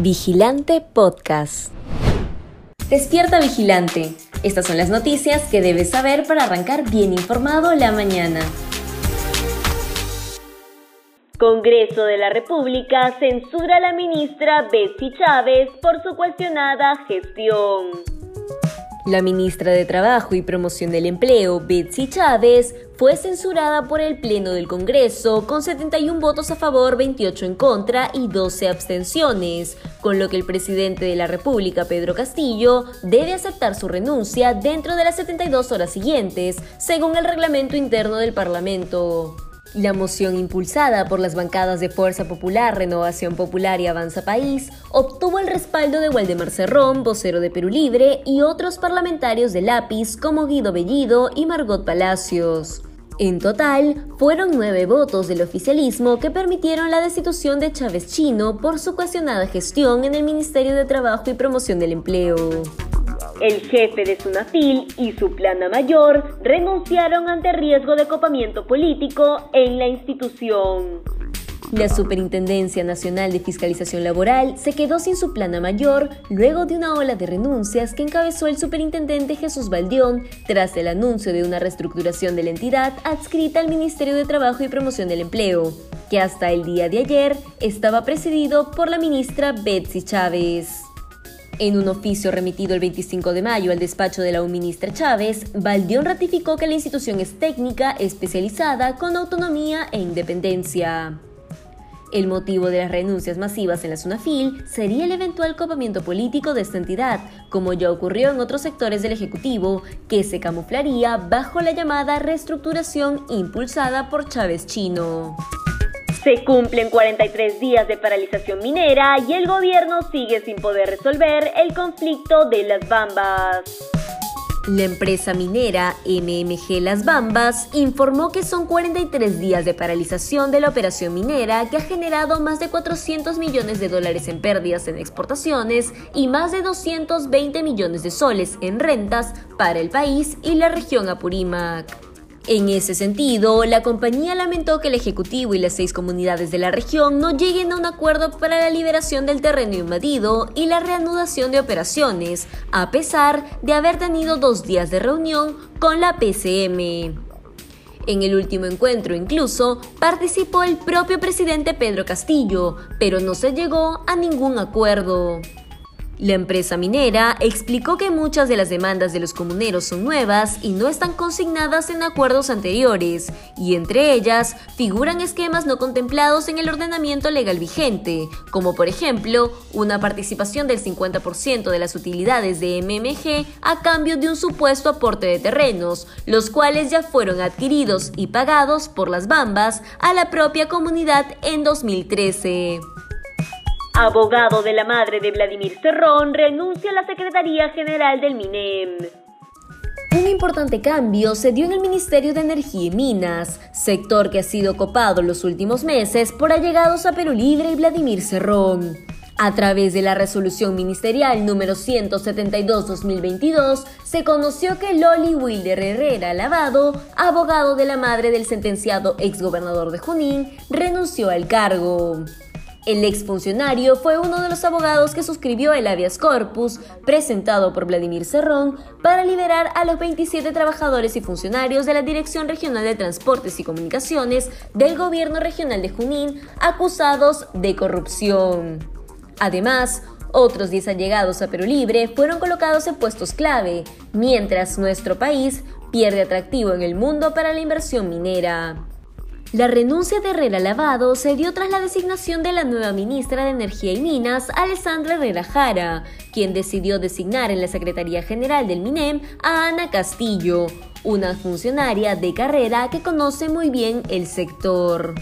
Vigilante Podcast. Despierta Vigilante. Estas son las noticias que debes saber para arrancar bien informado la mañana. Congreso de la República censura a la ministra Betsy Chávez por su cuestionada gestión. La ministra de Trabajo y Promoción del Empleo, Betsy Chávez, fue censurada por el Pleno del Congreso con 71 votos a favor, 28 en contra y 12 abstenciones, con lo que el presidente de la República, Pedro Castillo, debe aceptar su renuncia dentro de las 72 horas siguientes, según el reglamento interno del Parlamento. La moción impulsada por las bancadas de Fuerza Popular, Renovación Popular y Avanza País obtuvo el respaldo de Waldemar Cerrón, vocero de Perú Libre, y otros parlamentarios de lápiz como Guido Bellido y Margot Palacios. En total, fueron nueve votos del oficialismo que permitieron la destitución de Chávez Chino por su cuestionada gestión en el Ministerio de Trabajo y Promoción del Empleo. El jefe de Sunafil y su plana mayor renunciaron ante riesgo de copamiento político en la institución. La Superintendencia Nacional de Fiscalización Laboral se quedó sin su plana mayor luego de una ola de renuncias que encabezó el superintendente Jesús Valdión tras el anuncio de una reestructuración de la entidad adscrita al Ministerio de Trabajo y Promoción del Empleo, que hasta el día de ayer estaba presidido por la ministra Betsy Chávez. En un oficio remitido el 25 de mayo al despacho de la ministra Chávez, Valdión ratificó que la institución es técnica, especializada, con autonomía e independencia. El motivo de las renuncias masivas en la SUNAFIL sería el eventual copamiento político de esta entidad, como ya ocurrió en otros sectores del Ejecutivo, que se camuflaría bajo la llamada reestructuración impulsada por Chávez Chino. Se cumplen 43 días de paralización minera y el gobierno sigue sin poder resolver el conflicto de las bambas. La empresa minera MMG Las Bambas informó que son 43 días de paralización de la operación minera que ha generado más de 400 millones de dólares en pérdidas en exportaciones y más de 220 millones de soles en rentas para el país y la región Apurímac. En ese sentido, la compañía lamentó que el Ejecutivo y las seis comunidades de la región no lleguen a un acuerdo para la liberación del terreno invadido y la reanudación de operaciones, a pesar de haber tenido dos días de reunión con la PCM. En el último encuentro incluso participó el propio presidente Pedro Castillo, pero no se llegó a ningún acuerdo. La empresa minera explicó que muchas de las demandas de los comuneros son nuevas y no están consignadas en acuerdos anteriores, y entre ellas figuran esquemas no contemplados en el ordenamiento legal vigente, como por ejemplo una participación del 50% de las utilidades de MMG a cambio de un supuesto aporte de terrenos, los cuales ya fueron adquiridos y pagados por las Bambas a la propia comunidad en 2013. Abogado de la madre de Vladimir Cerrón renuncia a la Secretaría General del MINEM. Un importante cambio se dio en el Ministerio de Energía y Minas, sector que ha sido copado los últimos meses por allegados a Perú Libre y Vladimir Cerrón. A través de la resolución ministerial número 172-2022, se conoció que Loli Wilder Herrera Lavado, abogado de la madre del sentenciado exgobernador de Junín, renunció al cargo. El exfuncionario fue uno de los abogados que suscribió el habeas corpus presentado por Vladimir Cerrón para liberar a los 27 trabajadores y funcionarios de la Dirección Regional de Transportes y Comunicaciones del Gobierno Regional de Junín acusados de corrupción. Además, otros 10 allegados a Perú Libre fueron colocados en puestos clave, mientras nuestro país pierde atractivo en el mundo para la inversión minera. La renuncia de Herrera Lavado se dio tras la designación de la nueva ministra de Energía y Minas, Alessandra Herrera Jara, quien decidió designar en la Secretaría General del MINEM a Ana Castillo, una funcionaria de carrera que conoce muy bien el sector.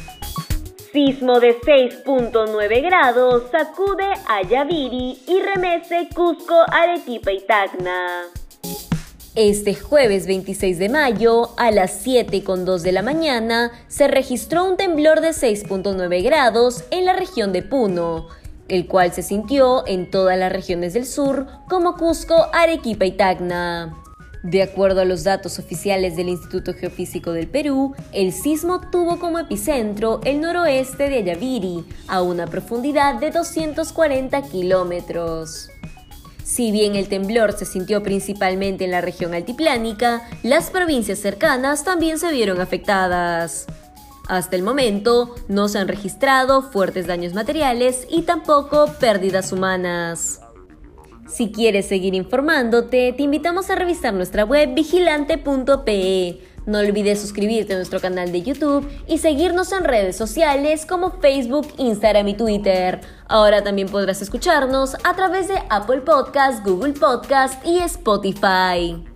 Sismo de 6.9 grados sacude a Yaviri y remece Cusco, Arequipa y Tacna. Este jueves 26 de mayo, a las 7.2 de la mañana, se registró un temblor de 6.9 grados en la región de Puno, el cual se sintió en todas las regiones del sur como Cusco, Arequipa y Tacna. De acuerdo a los datos oficiales del Instituto Geofísico del Perú, el sismo tuvo como epicentro el noroeste de Ayaviri, a una profundidad de 240 kilómetros. Si bien el temblor se sintió principalmente en la región altiplánica, las provincias cercanas también se vieron afectadas. Hasta el momento no se han registrado fuertes daños materiales y tampoco pérdidas humanas. Si quieres seguir informándote, te invitamos a revisar nuestra web vigilante.pe. No olvides suscribirte a nuestro canal de YouTube y seguirnos en redes sociales como Facebook, Instagram y Twitter. Ahora también podrás escucharnos a través de Apple Podcast, Google Podcast y Spotify.